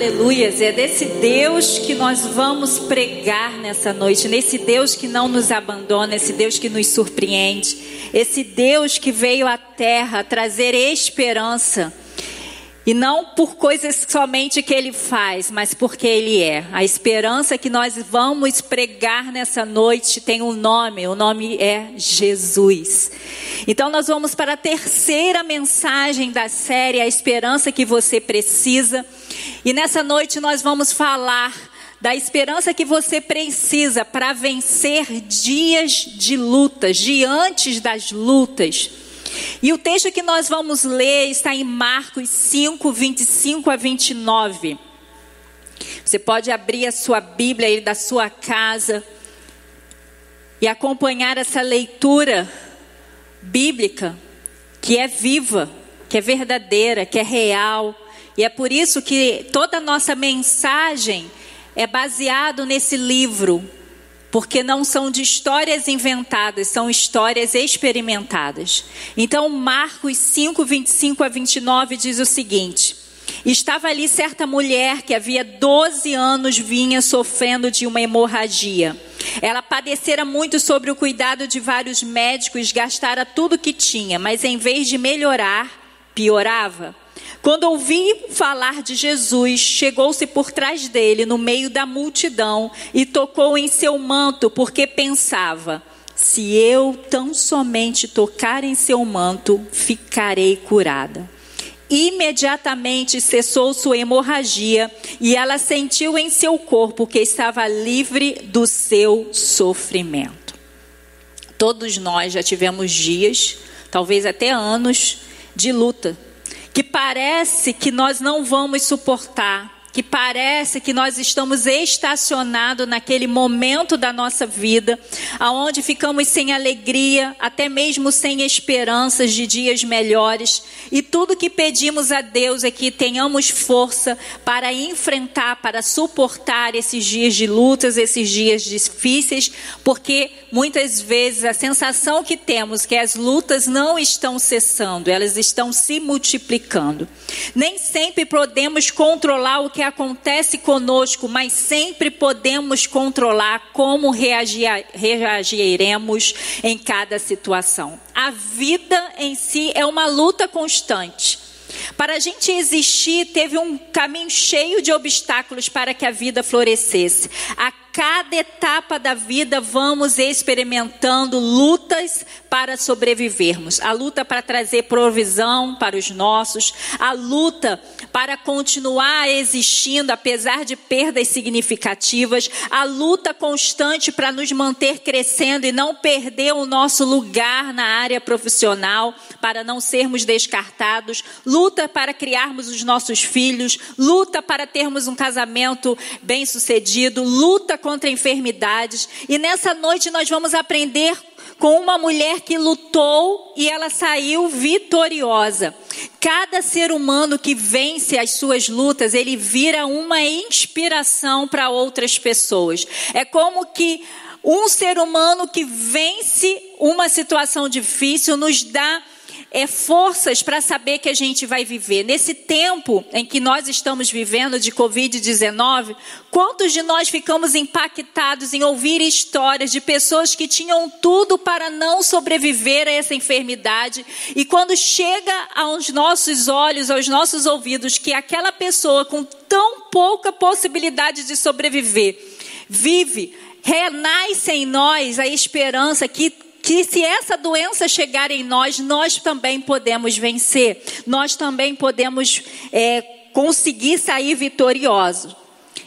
Aleluias, é desse Deus que nós vamos pregar nessa noite, nesse Deus que não nos abandona, esse Deus que nos surpreende, esse Deus que veio à terra trazer esperança. E não por coisas somente que ele faz, mas porque ele é. A esperança que nós vamos pregar nessa noite tem um nome, o nome é Jesus. Então nós vamos para a terceira mensagem da série, a esperança que você precisa. E nessa noite nós vamos falar da esperança que você precisa para vencer dias de lutas, diante das lutas. E o texto que nós vamos ler está em Marcos 5, 25 a 29. Você pode abrir a sua Bíblia aí da sua casa e acompanhar essa leitura bíblica que é viva, que é verdadeira, que é real. E é por isso que toda a nossa mensagem é baseado nesse livro, porque não são de histórias inventadas, são histórias experimentadas. Então, Marcos 5, 25 a 29 diz o seguinte: Estava ali certa mulher que havia 12 anos vinha sofrendo de uma hemorragia. Ela padecera muito sobre o cuidado de vários médicos, gastara tudo que tinha, mas em vez de melhorar, piorava. Quando ouvi falar de Jesus, chegou-se por trás dele, no meio da multidão, e tocou em seu manto, porque pensava: se eu tão somente tocar em seu manto, ficarei curada. Imediatamente cessou sua hemorragia e ela sentiu em seu corpo que estava livre do seu sofrimento. Todos nós já tivemos dias, talvez até anos, de luta que parece que nós não vamos suportar, que parece que nós estamos estacionados naquele momento da nossa vida, aonde ficamos sem alegria, até mesmo sem esperanças de dias melhores, e tudo que pedimos a Deus é que tenhamos força para enfrentar, para suportar esses dias de lutas, esses dias difíceis, porque muitas vezes a sensação que temos é que as lutas não estão cessando, elas estão se multiplicando. Nem sempre podemos controlar o que acontece conosco, mas sempre podemos controlar como reagir, reagiremos em cada situação. A vida em si é uma luta constante. Para a gente existir, teve um caminho cheio de obstáculos para que a vida florescesse. A cada etapa da vida vamos experimentando lutas para sobrevivermos. A luta para trazer provisão para os nossos, a luta para continuar existindo apesar de perdas significativas, a luta constante para nos manter crescendo e não perder o nosso lugar na área profissional, para não sermos descartados, luta para criarmos os nossos filhos, luta para termos um casamento bem-sucedido, luta contra enfermidades. E nessa noite nós vamos aprender com uma mulher que lutou e ela saiu vitoriosa. Cada ser humano que vence as suas lutas, ele vira uma inspiração para outras pessoas. É como que um ser humano que vence uma situação difícil nos dá é, forças para saber que a gente vai viver. Nesse tempo em que nós estamos vivendo de Covid-19, quantos de nós ficamos impactados em ouvir histórias de pessoas que tinham tudo para não sobreviver a essa enfermidade e quando chega aos nossos olhos, aos nossos ouvidos, que aquela pessoa com tão pouca possibilidade de sobreviver vive, renasce em nós a esperança que que se essa doença chegar em nós, nós também podemos vencer, nós também podemos é, conseguir sair vitoriosos.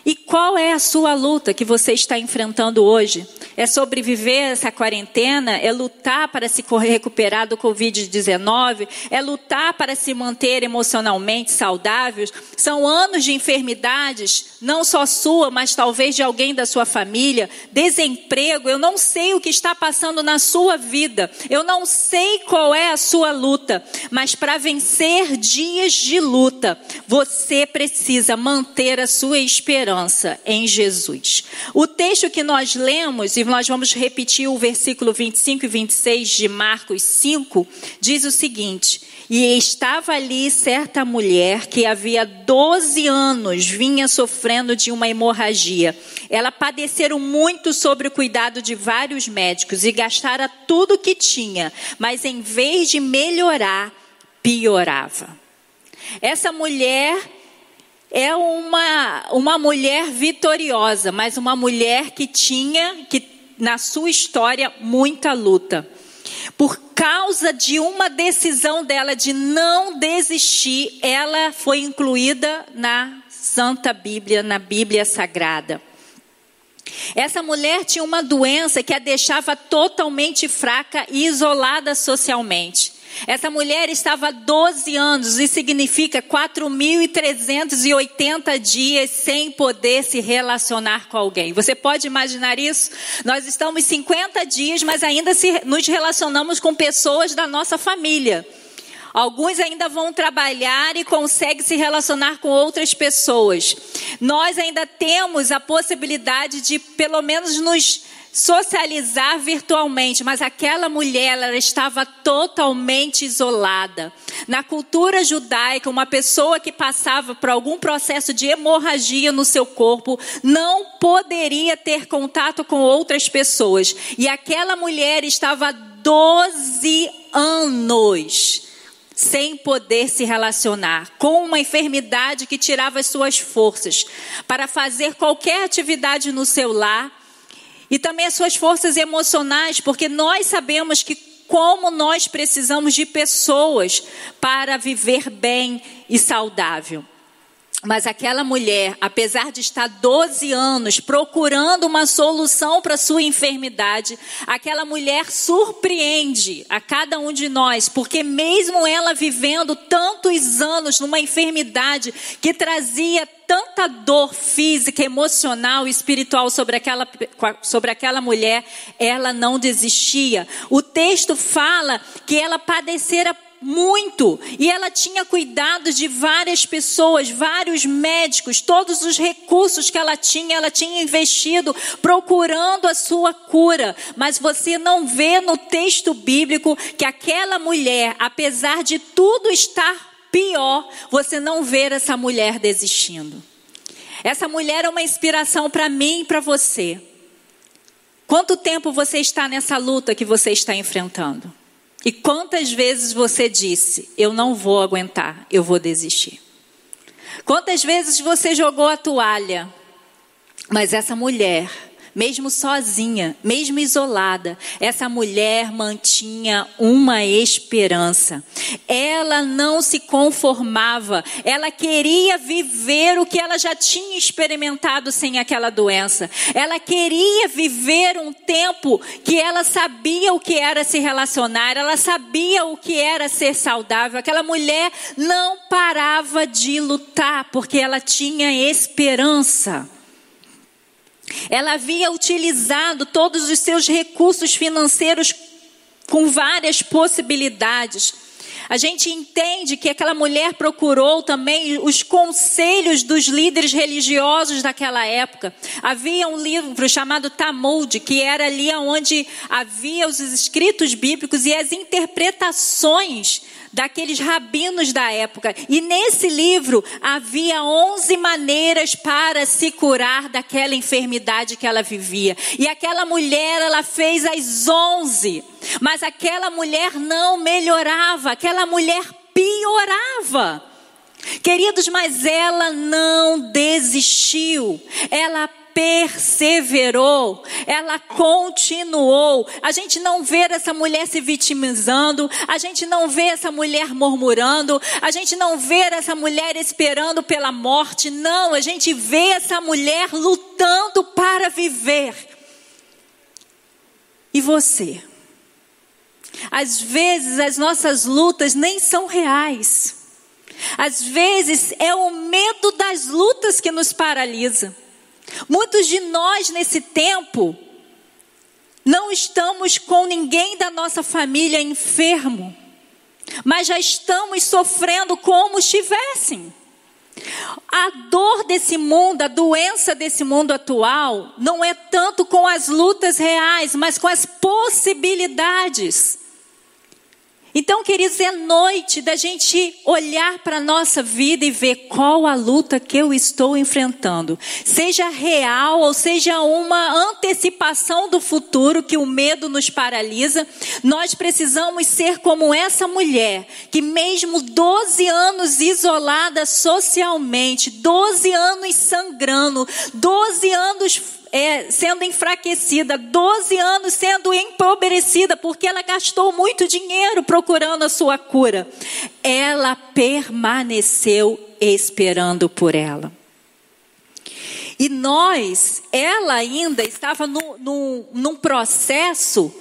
E qual é a sua luta que você está enfrentando hoje? É sobreviver essa quarentena? É lutar para se recuperar do Covid-19? É lutar para se manter emocionalmente saudáveis? São anos de enfermidades, não só sua, mas talvez de alguém da sua família, desemprego. Eu não sei o que está passando na sua vida. Eu não sei qual é a sua luta, mas para vencer dias de luta, você precisa manter a sua esperança esperança em Jesus. O texto que nós lemos, e nós vamos repetir o versículo 25 e 26 de Marcos 5, diz o seguinte: E estava ali certa mulher que havia 12 anos vinha sofrendo de uma hemorragia. Ela padeceram muito sobre o cuidado de vários médicos e gastara tudo que tinha, mas em vez de melhorar, piorava. Essa mulher é uma, uma mulher vitoriosa, mas uma mulher que tinha, que na sua história, muita luta. Por causa de uma decisão dela de não desistir, ela foi incluída na Santa Bíblia, na Bíblia Sagrada. Essa mulher tinha uma doença que a deixava totalmente fraca e isolada socialmente. Essa mulher estava há 12 anos, e significa 4.380 dias sem poder se relacionar com alguém. Você pode imaginar isso? Nós estamos 50 dias, mas ainda se, nos relacionamos com pessoas da nossa família. Alguns ainda vão trabalhar e conseguem se relacionar com outras pessoas. Nós ainda temos a possibilidade de, pelo menos, nos socializar virtualmente, mas aquela mulher ela estava totalmente isolada. Na cultura judaica, uma pessoa que passava por algum processo de hemorragia no seu corpo não poderia ter contato com outras pessoas. E aquela mulher estava 12 anos sem poder se relacionar, com uma enfermidade que tirava as suas forças para fazer qualquer atividade no seu lar e também as suas forças emocionais, porque nós sabemos que como nós precisamos de pessoas para viver bem e saudável. Mas aquela mulher, apesar de estar 12 anos procurando uma solução para sua enfermidade, aquela mulher surpreende a cada um de nós, porque mesmo ela vivendo tantos anos numa enfermidade que trazia tanta dor física, emocional e espiritual sobre aquela, sobre aquela mulher, ela não desistia. O texto fala que ela padecera muito. E ela tinha cuidado de várias pessoas, vários médicos, todos os recursos que ela tinha, ela tinha investido procurando a sua cura. Mas você não vê no texto bíblico que aquela mulher, apesar de tudo estar pior, você não vê essa mulher desistindo. Essa mulher é uma inspiração para mim e para você. Quanto tempo você está nessa luta que você está enfrentando? E quantas vezes você disse: Eu não vou aguentar, eu vou desistir? Quantas vezes você jogou a toalha? Mas essa mulher mesmo sozinha, mesmo isolada, essa mulher mantinha uma esperança. Ela não se conformava, ela queria viver o que ela já tinha experimentado sem aquela doença. Ela queria viver um tempo que ela sabia o que era se relacionar, ela sabia o que era ser saudável. Aquela mulher não parava de lutar porque ela tinha esperança. Ela havia utilizado todos os seus recursos financeiros com várias possibilidades. A gente entende que aquela mulher procurou também os conselhos dos líderes religiosos daquela época. Havia um livro chamado Talmud, que era ali onde havia os escritos bíblicos e as interpretações daqueles rabinos da época. E nesse livro havia 11 maneiras para se curar daquela enfermidade que ela vivia. E aquela mulher, ela fez as 11. Mas aquela mulher não melhorava, aquela mulher piorava. Queridos, mas ela não desistiu. Ela perseverou, ela continuou. A gente não vê essa mulher se vitimizando, a gente não vê essa mulher murmurando, a gente não vê essa mulher esperando pela morte. Não, a gente vê essa mulher lutando para viver. E você? Às vezes as nossas lutas nem são reais. Às vezes é o medo das lutas que nos paralisa. Muitos de nós nesse tempo não estamos com ninguém da nossa família enfermo, mas já estamos sofrendo como estivessem. A dor desse mundo, a doença desse mundo atual, não é tanto com as lutas reais, mas com as possibilidades. Então, queridos, é noite da gente olhar para a nossa vida e ver qual a luta que eu estou enfrentando. Seja real ou seja uma antecipação do futuro que o medo nos paralisa, nós precisamos ser como essa mulher, que mesmo 12 anos isolada socialmente, 12 anos sangrando, 12 anos é, sendo enfraquecida, 12 anos sendo empobrecida, porque ela gastou muito dinheiro procurando a sua cura. Ela permaneceu esperando por ela. E nós, ela ainda estava no, no, num processo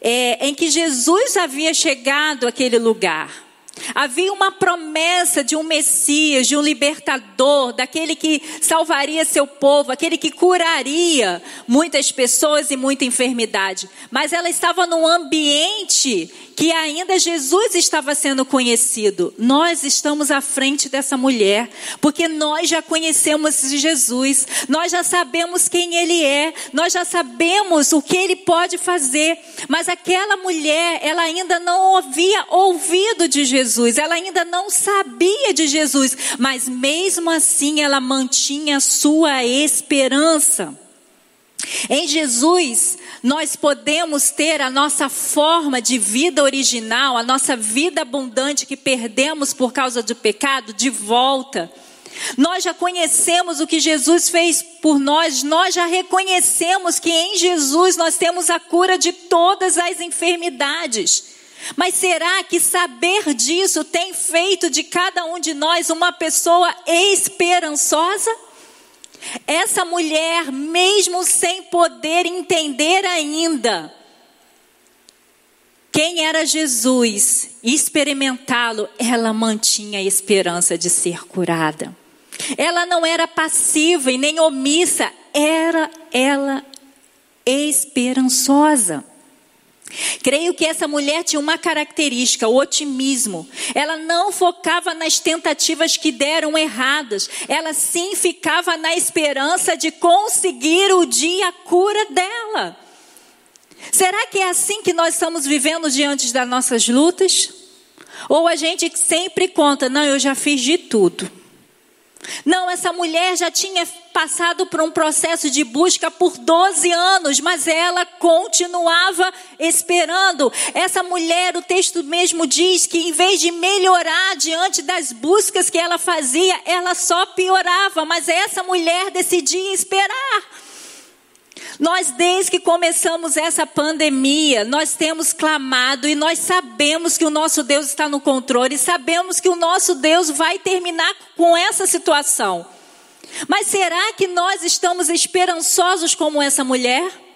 é, em que Jesus havia chegado àquele lugar. Havia uma promessa de um Messias, de um libertador, daquele que salvaria seu povo, aquele que curaria muitas pessoas e muita enfermidade. Mas ela estava num ambiente que ainda Jesus estava sendo conhecido. Nós estamos à frente dessa mulher, porque nós já conhecemos Jesus, nós já sabemos quem ele é, nós já sabemos o que ele pode fazer. Mas aquela mulher, ela ainda não havia ouvido de Jesus, ela ainda não sabia de Jesus, mas mesmo assim ela mantinha sua esperança. Em Jesus, nós podemos ter a nossa forma de vida original, a nossa vida abundante que perdemos por causa do pecado, de volta. Nós já conhecemos o que Jesus fez por nós, nós já reconhecemos que em Jesus nós temos a cura de todas as enfermidades. Mas será que saber disso tem feito de cada um de nós uma pessoa esperançosa? Essa mulher, mesmo sem poder entender ainda quem era Jesus e experimentá-lo, ela mantinha a esperança de ser curada. Ela não era passiva e nem omissa, era ela esperançosa. Creio que essa mulher tinha uma característica, o otimismo. Ela não focava nas tentativas que deram erradas. Ela sim ficava na esperança de conseguir o dia a cura dela. Será que é assim que nós estamos vivendo diante das nossas lutas? Ou a gente sempre conta, não, eu já fiz de tudo. Não, essa mulher já tinha passado por um processo de busca por 12 anos, mas ela continuava esperando. Essa mulher, o texto mesmo diz que em vez de melhorar diante das buscas que ela fazia, ela só piorava, mas essa mulher decidia esperar. Nós, desde que começamos essa pandemia, nós temos clamado e nós sabemos que o nosso Deus está no controle, sabemos que o nosso Deus vai terminar com essa situação. Mas será que nós estamos esperançosos como essa mulher?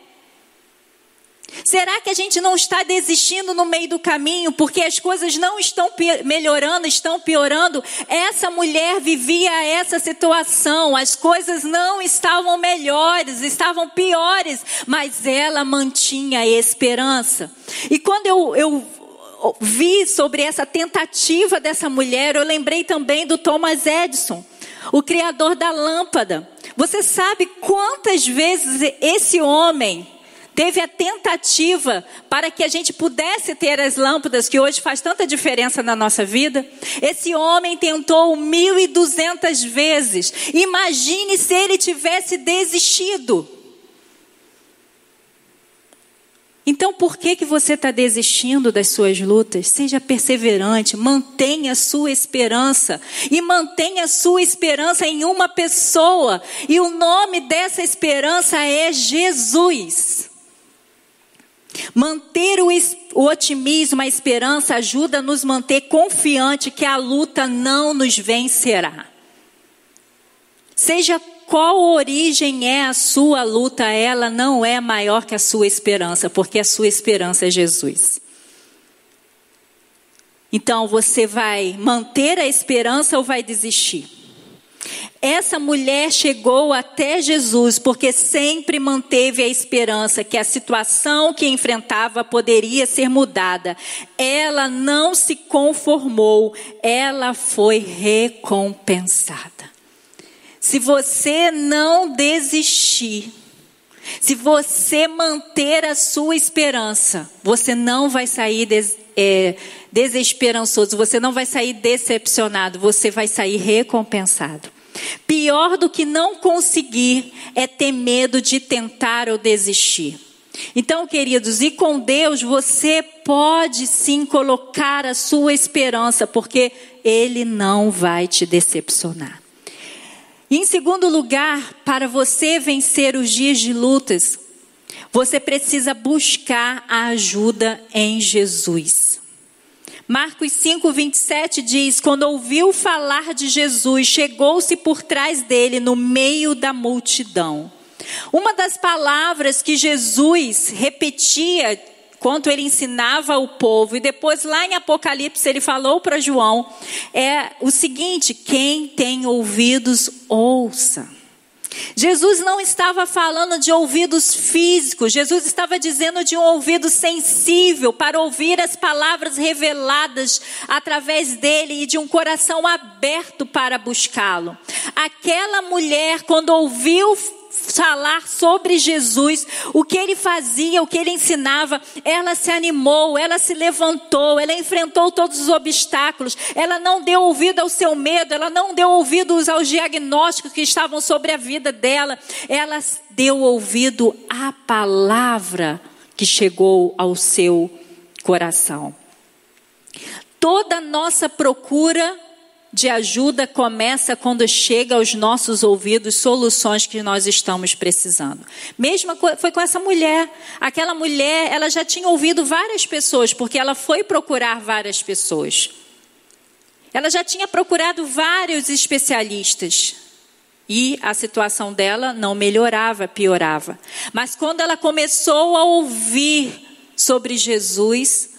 Será que a gente não está desistindo no meio do caminho porque as coisas não estão melhorando, estão piorando? Essa mulher vivia essa situação, as coisas não estavam melhores, estavam piores, mas ela mantinha esperança. E quando eu, eu vi sobre essa tentativa dessa mulher, eu lembrei também do Thomas Edison, o criador da lâmpada. Você sabe quantas vezes esse homem teve a tentativa para que a gente pudesse ter as lâmpadas que hoje faz tanta diferença na nossa vida. Esse homem tentou mil e duzentas vezes. Imagine se ele tivesse desistido. Então, por que, que você está desistindo das suas lutas? Seja perseverante, mantenha a sua esperança. E mantenha a sua esperança em uma pessoa. E o nome dessa esperança é Jesus. Manter o, o, otimismo, a esperança ajuda a nos manter confiante que a luta não nos vencerá. Seja qual origem é a sua luta, ela não é maior que a sua esperança, porque a sua esperança é Jesus. Então você vai manter a esperança ou vai desistir? Essa mulher chegou até Jesus porque sempre manteve a esperança que a situação que enfrentava poderia ser mudada. Ela não se conformou, ela foi recompensada. Se você não desistir, se você manter a sua esperança, você não vai sair des, é, desesperançoso, você não vai sair decepcionado, você vai sair recompensado. Pior do que não conseguir é ter medo de tentar ou desistir. Então, queridos, e com Deus você pode sim colocar a sua esperança, porque Ele não vai te decepcionar. E em segundo lugar, para você vencer os dias de lutas, você precisa buscar a ajuda em Jesus. Marcos 5, 27 diz: Quando ouviu falar de Jesus, chegou-se por trás dele no meio da multidão. Uma das palavras que Jesus repetia quando ele ensinava o povo, e depois lá em Apocalipse ele falou para João, é o seguinte: quem tem ouvidos, ouça. Jesus não estava falando de ouvidos físicos, Jesus estava dizendo de um ouvido sensível para ouvir as palavras reveladas através dele e de um coração aberto para buscá-lo. Aquela mulher, quando ouviu falar sobre Jesus, o que ele fazia, o que ele ensinava, ela se animou, ela se levantou, ela enfrentou todos os obstáculos, ela não deu ouvido ao seu medo, ela não deu ouvidos aos diagnósticos que estavam sobre a vida dela, ela deu ouvido à palavra que chegou ao seu coração. Toda nossa procura de ajuda começa quando chega aos nossos ouvidos soluções que nós estamos precisando. Mesma foi com essa mulher. Aquela mulher, ela já tinha ouvido várias pessoas, porque ela foi procurar várias pessoas. Ela já tinha procurado vários especialistas. E a situação dela não melhorava, piorava. Mas quando ela começou a ouvir sobre Jesus,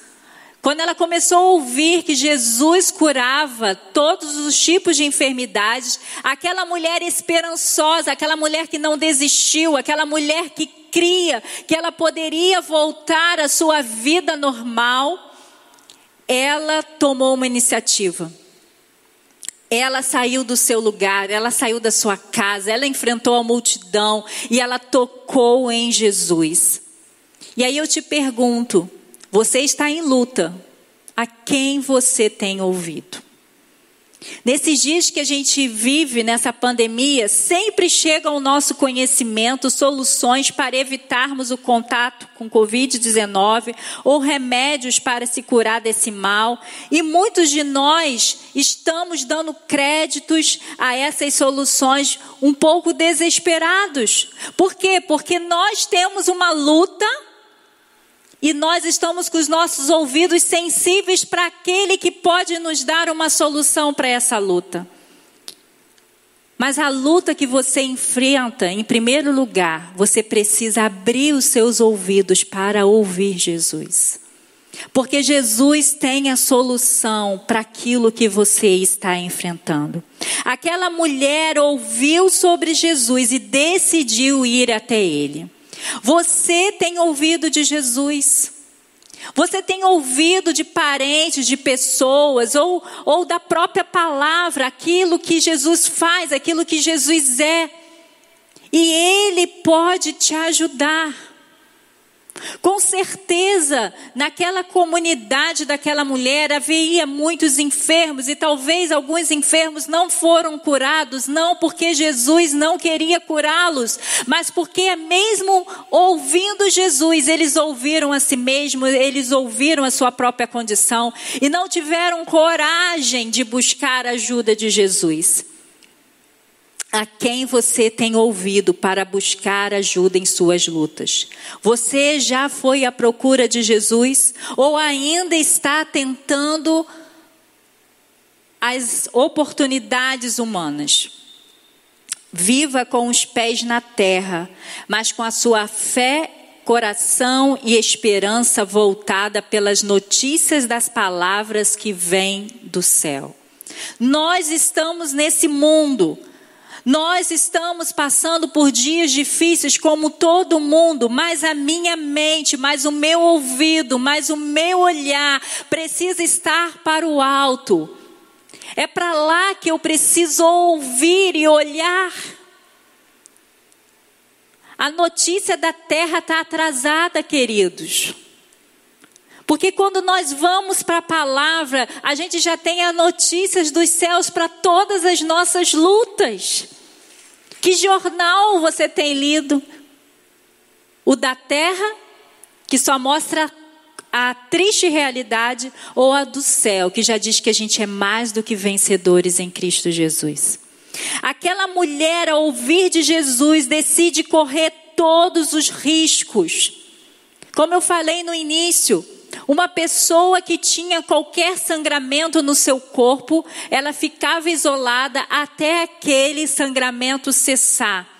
quando ela começou a ouvir que Jesus curava todos os tipos de enfermidades, aquela mulher esperançosa, aquela mulher que não desistiu, aquela mulher que cria que ela poderia voltar à sua vida normal, ela tomou uma iniciativa. Ela saiu do seu lugar, ela saiu da sua casa, ela enfrentou a multidão e ela tocou em Jesus. E aí eu te pergunto, você está em luta. A quem você tem ouvido? Nesses dias que a gente vive nessa pandemia, sempre chega ao nosso conhecimento soluções para evitarmos o contato com Covid-19 ou remédios para se curar desse mal. E muitos de nós estamos dando créditos a essas soluções um pouco desesperados. Por quê? Porque nós temos uma luta e nós estamos com os nossos ouvidos sensíveis para aquele que pode nos dar uma solução para essa luta. Mas a luta que você enfrenta, em primeiro lugar, você precisa abrir os seus ouvidos para ouvir Jesus. Porque Jesus tem a solução para aquilo que você está enfrentando. Aquela mulher ouviu sobre Jesus e decidiu ir até ele. Você tem ouvido de Jesus. Você tem ouvido de parentes, de pessoas, ou, ou da própria palavra, aquilo que Jesus faz, aquilo que Jesus é. E Ele pode te ajudar. Com certeza, naquela comunidade daquela mulher havia muitos enfermos e talvez alguns enfermos não foram curados, não porque Jesus não queria curá-los, mas porque mesmo ouvindo Jesus, eles ouviram a si mesmos, eles ouviram a sua própria condição e não tiveram coragem de buscar a ajuda de Jesus a quem você tem ouvido para buscar ajuda em suas lutas? Você já foi à procura de Jesus ou ainda está tentando as oportunidades humanas? Viva com os pés na terra, mas com a sua fé, coração e esperança voltada pelas notícias das palavras que vêm do céu. Nós estamos nesse mundo Nós estamos passando por dias difíceis como todo mundo, mas a minha mente, mas o meu ouvido, mas o meu olhar precisa estar para o alto. É para lá que eu preciso ouvir e olhar. A notícia da terra está atrasada, queridos. Porque quando nós vamos para a palavra, a gente já tem as notícias dos céus para todas as nossas lutas. Que jornal você tem lido? O da terra, que só mostra a triste realidade, ou a do céu, que já diz que a gente é mais do que vencedores em Cristo Jesus. Aquela mulher, ao ouvir de Jesus, decide correr todos os riscos. Como eu falei no início, uma pessoa que tinha qualquer sangramento no seu corpo, ela ficava isolada até aquele sangramento cessar.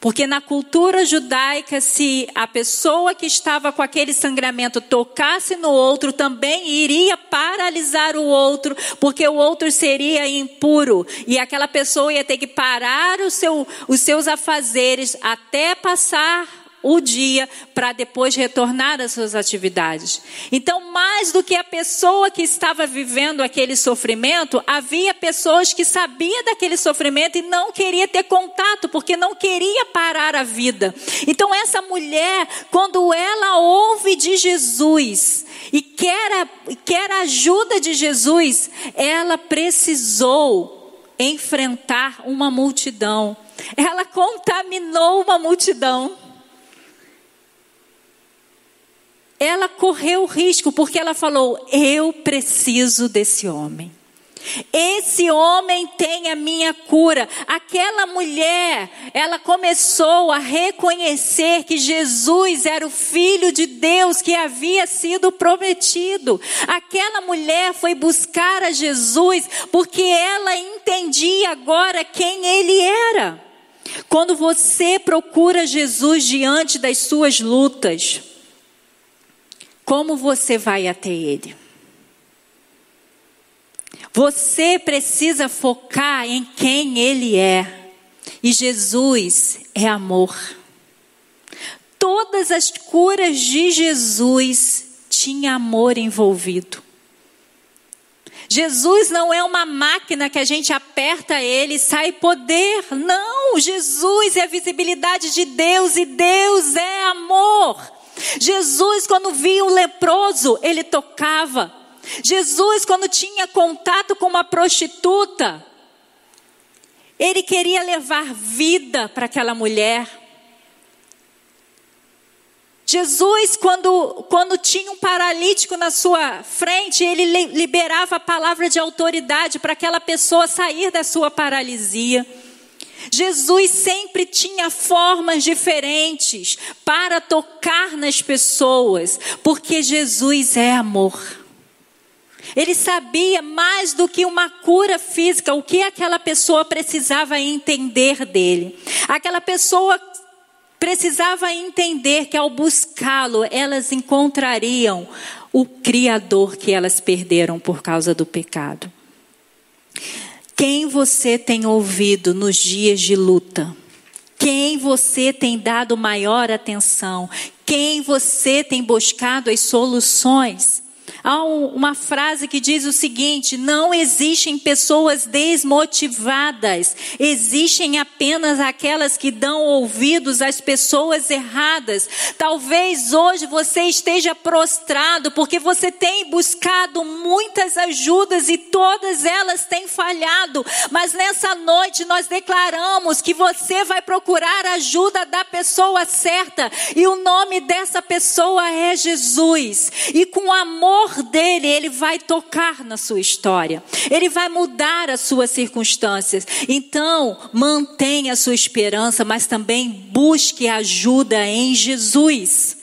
Porque na cultura judaica, se a pessoa que estava com aquele sangramento tocasse no outro, também iria paralisar o outro, porque o outro seria impuro. E aquela pessoa ia ter que parar seu, os seus afazeres até passar o dia para depois retornar às suas atividades. Então, mais do que a pessoa que estava vivendo aquele sofrimento, havia pessoas que sabiam daquele sofrimento e não queria ter contato, porque não queria parar a vida. Então, essa mulher, quando ela ouve de Jesus e quer a, quer a ajuda de Jesus, ela precisou enfrentar uma multidão. Ela contaminou uma multidão. Ela correu risco porque ela falou: Eu preciso desse homem. Esse homem tem a minha cura. Aquela mulher, ela começou a reconhecer que Jesus era o filho de Deus que havia sido prometido. Aquela mulher foi buscar a Jesus porque ela entendia agora quem ele era. Quando você procura Jesus diante das suas lutas, como você vai até Ele? Você precisa focar em quem Ele é. E Jesus é amor. Todas as curas de Jesus tinha amor envolvido. Jesus não é uma máquina que a gente aperta ele e sai poder. Não, Jesus é a visibilidade de Deus e Deus é amor. Jesus, quando via o leproso, ele tocava. Jesus, quando tinha contato com uma prostituta, ele queria levar vida para aquela mulher. Jesus, quando, quando tinha um paralítico na sua frente, ele liberava a palavra de autoridade para aquela pessoa sair da sua paralisia. Jesus sempre tinha formas diferentes para tocar nas pessoas, porque Jesus é amor. Ele sabia mais do que uma cura física, o que aquela pessoa precisava entender dele. Aquela pessoa precisava entender que ao buscá-lo, elas encontrariam o Criador que elas perderam por causa do pecado. Quem você tem ouvido nos dias de luta? Quem você tem dado maior atenção? Quem você tem buscado as soluções? Há uma frase que diz o seguinte: não existem pessoas desmotivadas, existem apenas aquelas que dão ouvidos às pessoas erradas. Talvez hoje você esteja prostrado porque você tem buscado muitas ajudas e todas elas têm falhado, mas nessa noite nós declaramos que você vai procurar a ajuda da pessoa certa e o nome dessa pessoa é Jesus. E com amor amor dele, ele vai tocar na sua história. Ele vai mudar as suas circunstâncias. Então, mantenha a sua esperança, mas também busque ajuda em Jesus.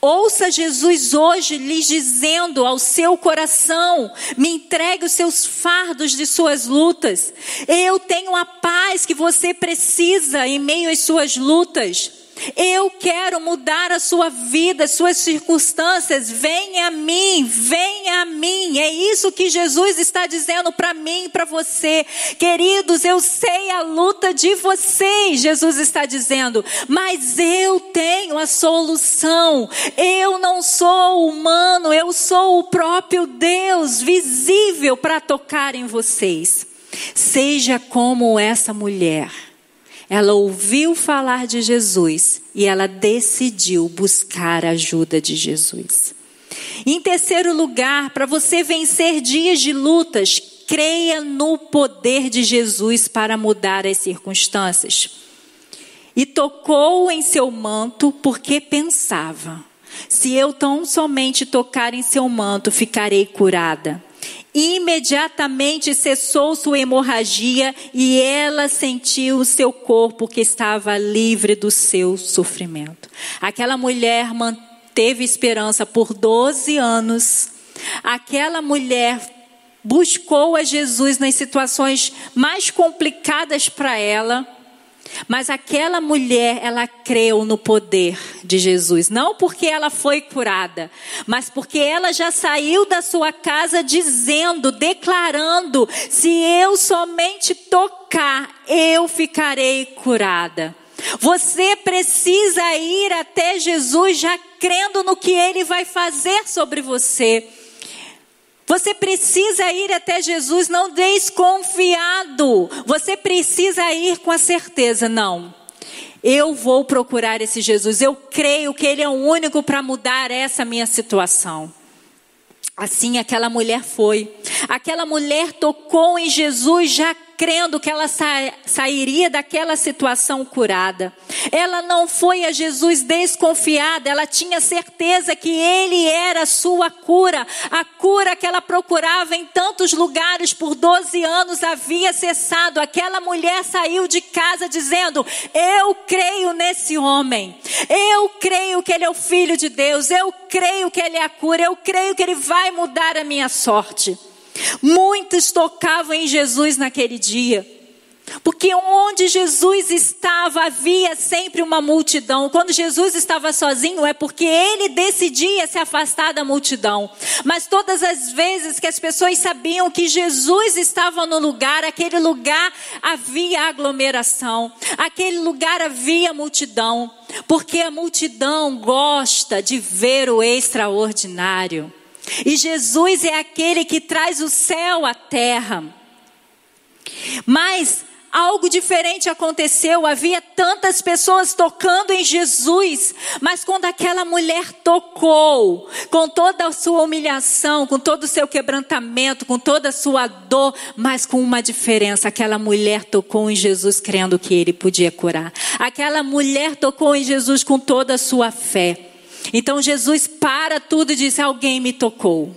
Ouça Jesus hoje lhes dizendo ao seu coração: me entregue os seus fardos de suas lutas. Eu tenho a paz que você precisa em meio às suas lutas. Eu quero mudar a sua vida, suas circunstâncias. Venha a mim, venha a mim. É isso que Jesus está dizendo para mim e para você. Queridos, eu sei a luta de vocês, Jesus está dizendo, mas eu tenho a solução. Eu não sou humano, eu sou o próprio Deus visível para tocar em vocês. Seja como essa mulher ela ouviu falar de Jesus e ela decidiu buscar a ajuda de Jesus. Em terceiro lugar, para você vencer dias de lutas, creia no poder de Jesus para mudar as circunstâncias. E tocou em seu manto porque pensava: se eu tão somente tocar em seu manto, ficarei curada. Imediatamente cessou sua hemorragia e ela sentiu o seu corpo que estava livre do seu sofrimento. Aquela mulher manteve esperança por 12 anos. Aquela mulher buscou a Jesus nas situações mais complicadas para ela mas aquela mulher, ela creu no poder de Jesus, não porque ela foi curada, mas porque ela já saiu da sua casa dizendo, declarando: se eu somente tocar, eu ficarei curada. Você precisa ir até Jesus já crendo no que ele vai fazer sobre você. Você precisa ir até Jesus não desconfiado. Você precisa ir com a certeza, não. Eu vou procurar esse Jesus. Eu creio que ele é o único para mudar essa minha situação. Assim aquela mulher foi. Aquela mulher tocou em Jesus já crendo que ela sa sairia daquela situação curada. Ela não foi a Jesus desconfiada, ela tinha certeza que ele era a sua cura. A cura que ela procurava em tantos lugares por 12 anos havia cessado. Aquela mulher saiu de casa dizendo: Eu creio nesse homem, eu creio que ele é o filho de Deus, eu creio que ele é a cura, eu creio que ele vai mudar a minha sorte. Muitos tocavam em Jesus naquele dia. Porque onde Jesus estava havia sempre uma multidão. Quando Jesus estava sozinho é porque ele decidia se afastar da multidão. Mas todas as vezes que as pessoas sabiam que Jesus estava no lugar, aquele lugar havia aglomeração, aquele lugar havia multidão. Porque a multidão gosta de ver o extraordinário. E Jesus é aquele que traz o céu à terra. Mas algo diferente aconteceu. Havia tantas pessoas tocando em Jesus, mas quando aquela mulher tocou, com toda a sua humilhação, com todo o seu quebrantamento, com toda a sua dor, mas com uma diferença: aquela mulher tocou em Jesus crendo que ele podia curar. Aquela mulher tocou em Jesus com toda a sua fé. Então Jesus para tudo e diz: Alguém me tocou.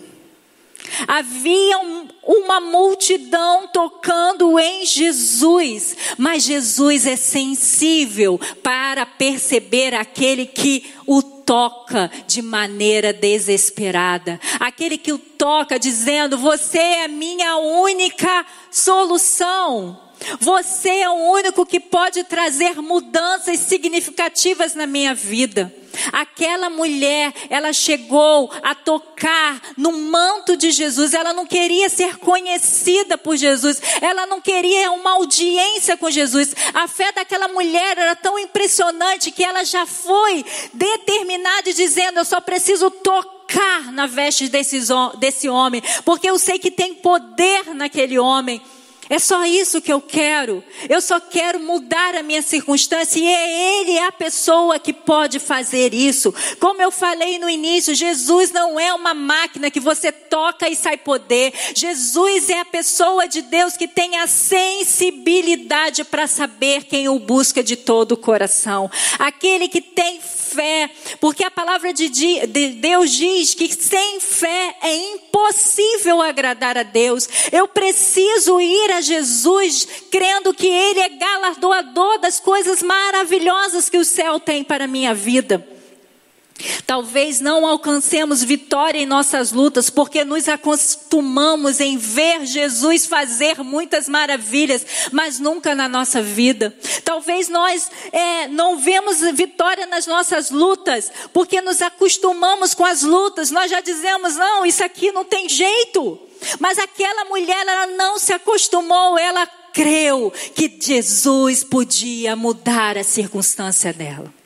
Havia um, uma multidão tocando em Jesus, mas Jesus é sensível para perceber aquele que o toca de maneira desesperada, aquele que o toca dizendo: Você é minha única solução. Você é o único que pode trazer mudanças significativas na minha vida. Aquela mulher, ela chegou a tocar no manto de Jesus. Ela não queria ser conhecida por Jesus. Ela não queria uma audiência com Jesus. A fé daquela mulher era tão impressionante que ela já foi determinada dizendo: Eu só preciso tocar na veste desse, desse homem, porque eu sei que tem poder naquele homem. É só isso que eu quero. Eu só quero mudar a minha circunstância e é Ele a pessoa que pode fazer isso. Como eu falei no início, Jesus não é uma máquina que você toca e sai poder. Jesus é a pessoa de Deus que tem a sensibilidade para saber quem o busca de todo o coração. Aquele que tem fé, porque a palavra de Deus diz que sem fé é impossível agradar a Deus. Eu preciso ir a Jesus crendo que Ele é galardoador das coisas maravilhosas que o céu tem para a minha vida. Talvez não alcancemos vitória em nossas lutas, porque nos acostumamos em ver Jesus fazer muitas maravilhas, mas nunca na nossa vida. Talvez nós é, não vemos vitória nas nossas lutas, porque nos acostumamos com as lutas. Nós já dizemos, não, isso aqui não tem jeito. Mas aquela mulher, ela não se acostumou, ela creu que Jesus podia mudar a circunstância dela.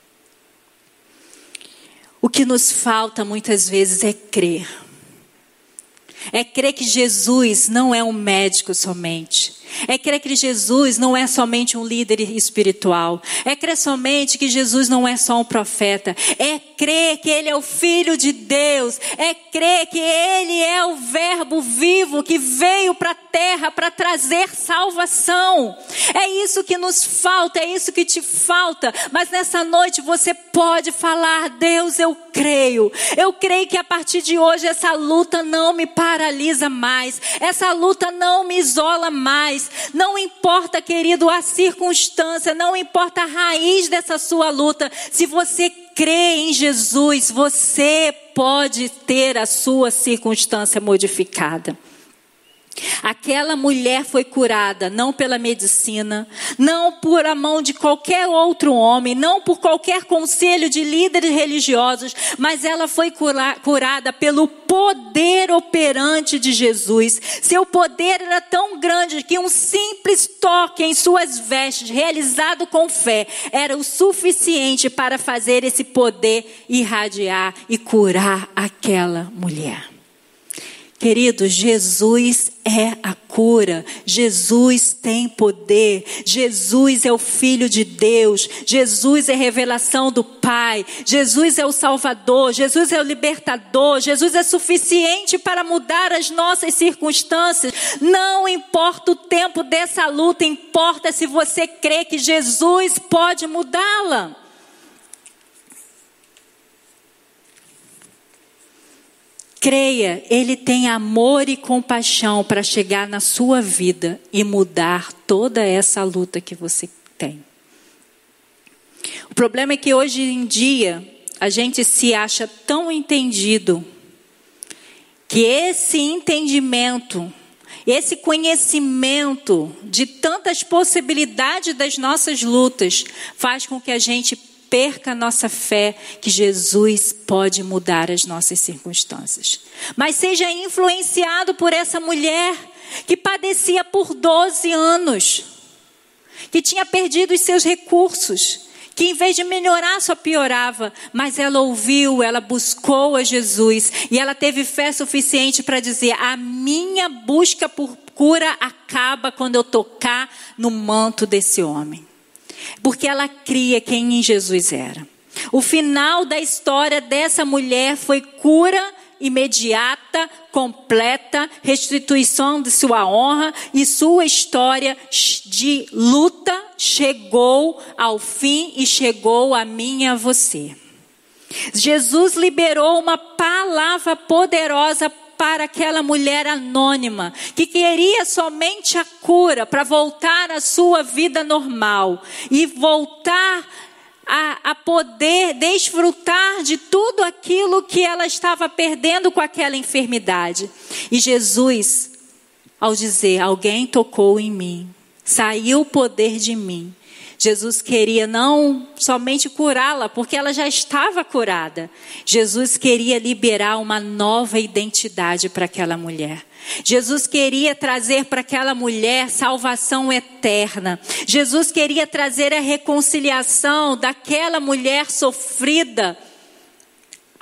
O que nos falta muitas vezes é crer. É crer que Jesus não é um médico somente. É crer que Jesus não é somente um líder espiritual. É crer somente que Jesus não é só um profeta. É crer que Ele é o Filho de Deus. É crer que Ele é o Verbo vivo que veio para a terra para trazer salvação. É isso que nos falta, é isso que te falta. Mas nessa noite você pode falar: Deus, eu creio. Eu creio que a partir de hoje essa luta não me paralisa mais. Essa luta não me isola mais. Não importa, querido, a circunstância, não importa a raiz dessa sua luta. Se você crê em Jesus, você pode ter a sua circunstância modificada. Aquela mulher foi curada não pela medicina, não por a mão de qualquer outro homem, não por qualquer conselho de líderes religiosos, mas ela foi cura, curada pelo poder operante de Jesus. Seu poder era tão grande que um simples toque em suas vestes, realizado com fé, era o suficiente para fazer esse poder irradiar e curar aquela mulher. Querido, Jesus é a cura, Jesus tem poder, Jesus é o Filho de Deus, Jesus é revelação do Pai, Jesus é o Salvador, Jesus é o libertador, Jesus é suficiente para mudar as nossas circunstâncias. Não importa o tempo dessa luta, importa se você crê que Jesus pode mudá-la. Creia, Ele tem amor e compaixão para chegar na sua vida e mudar toda essa luta que você tem. O problema é que hoje em dia a gente se acha tão entendido que esse entendimento, esse conhecimento de tantas possibilidades das nossas lutas faz com que a gente perca a nossa fé que Jesus pode mudar as nossas circunstâncias. Mas seja influenciado por essa mulher que padecia por 12 anos, que tinha perdido os seus recursos, que em vez de melhorar só piorava, mas ela ouviu, ela buscou a Jesus e ela teve fé suficiente para dizer: a minha busca por cura acaba quando eu tocar no manto desse homem porque ela cria quem em Jesus era. O final da história dessa mulher foi cura imediata, completa, restituição de sua honra e sua história de luta chegou ao fim e chegou a mim e a você. Jesus liberou uma palavra poderosa para aquela mulher anônima que queria somente a cura para voltar à sua vida normal e voltar a, a, poder desfrutar de tudo aquilo que ela estava perdendo com aquela enfermidade. E Jesus, ao dizer: Alguém tocou em mim, saiu o poder de mim. Jesus queria não somente curá-la, porque ela já estava curada. Jesus queria liberar uma nova identidade para aquela mulher. Jesus queria trazer para aquela mulher salvação eterna. Jesus queria trazer a reconciliação daquela mulher sofrida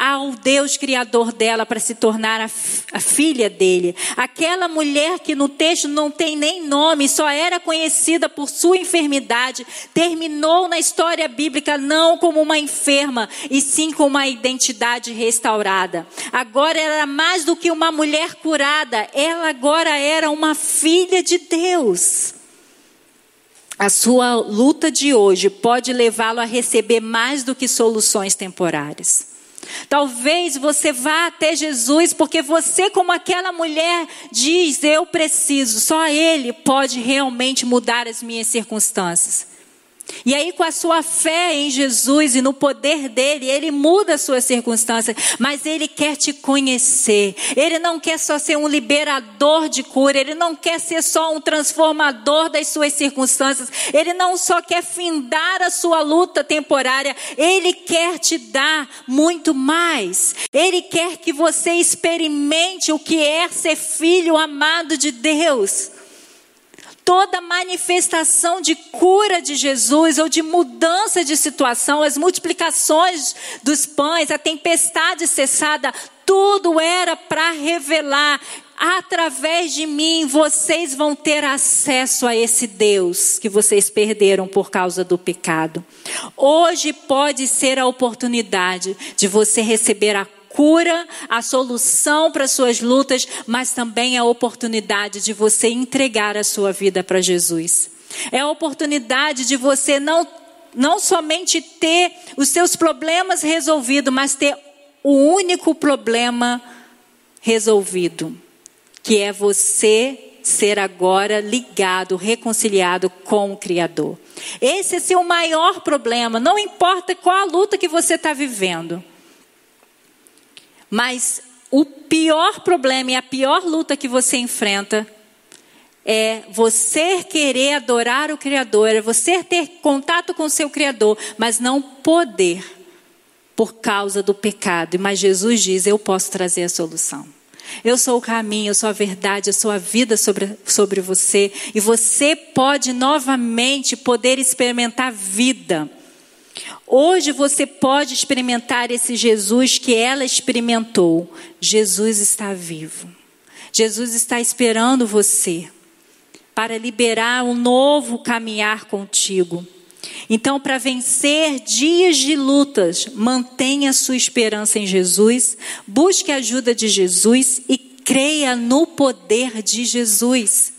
ao Deus criador dela para se tornar a, a, filha dele. Aquela mulher que no texto não tem nem nome, só era conhecida por sua enfermidade, terminou na história bíblica não como uma enferma, e sim com uma identidade restaurada. Agora era mais do que uma mulher curada, ela agora era uma filha de Deus. A sua luta de hoje pode levá-lo a receber mais do que soluções temporárias. Talvez você vá até Jesus porque você, como aquela mulher, diz: Eu preciso, só Ele pode realmente mudar as minhas circunstâncias. E aí, com a sua fé em Jesus e no poder dele, ele muda as suas circunstâncias, mas ele quer te conhecer. Ele não quer só ser um liberador de cura, ele não quer ser só um transformador das suas circunstâncias, ele não só quer findar a sua luta temporária, ele quer te dar muito mais. Ele quer que você experimente o que é ser filho amado de Deus toda manifestação de cura de Jesus ou de mudança de situação, as multiplicações dos pães, a tempestade cessada, tudo era para revelar através de mim vocês vão ter acesso a esse Deus que vocês perderam por causa do pecado. Hoje pode ser a oportunidade de você receber a cura, a solução para suas lutas, mas também a oportunidade de você entregar a sua vida para Jesus. É a oportunidade de você não, não somente ter os seus problemas resolvidos, mas ter o único problema resolvido, que é você ser agora ligado, reconciliado com o Criador. Esse é seu maior problema, não importa qual a luta que você está vivendo. Mas o pior problema e a pior luta que você enfrenta é você querer adorar o Criador, é você ter contato com o seu Criador, mas não poder por causa do pecado. Mas Jesus diz: Eu posso trazer a solução. Eu sou o caminho, eu sou a verdade, eu sou a vida sobre, sobre você. E você pode novamente poder experimentar vida. Hoje você pode experimentar esse Jesus que ela experimentou. Jesus está vivo. Jesus está esperando você para liberar um novo caminhar contigo. Então, para vencer dias de lutas, mantenha sua esperança em Jesus, busque a ajuda de Jesus e creia no poder de Jesus.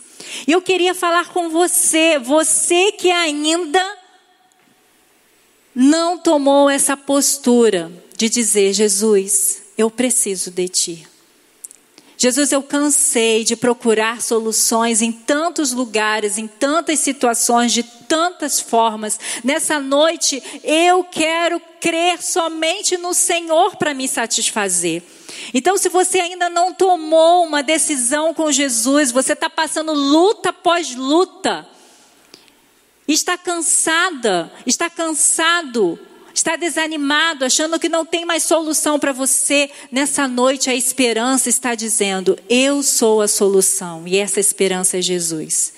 E eu queria falar com você, você que ainda não tomou essa postura de dizer: Jesus, eu preciso de ti. Jesus, eu cansei de procurar soluções em tantos lugares, em tantas situações, de tantas formas. Nessa noite, eu quero crer somente no Senhor para me satisfazer. Então, se você ainda não tomou uma decisão com Jesus, você está passando luta após luta, está cansada, está cansado, está desanimado, achando que não tem mais solução para você, nessa noite a esperança está dizendo: Eu sou a solução, e essa esperança é Jesus.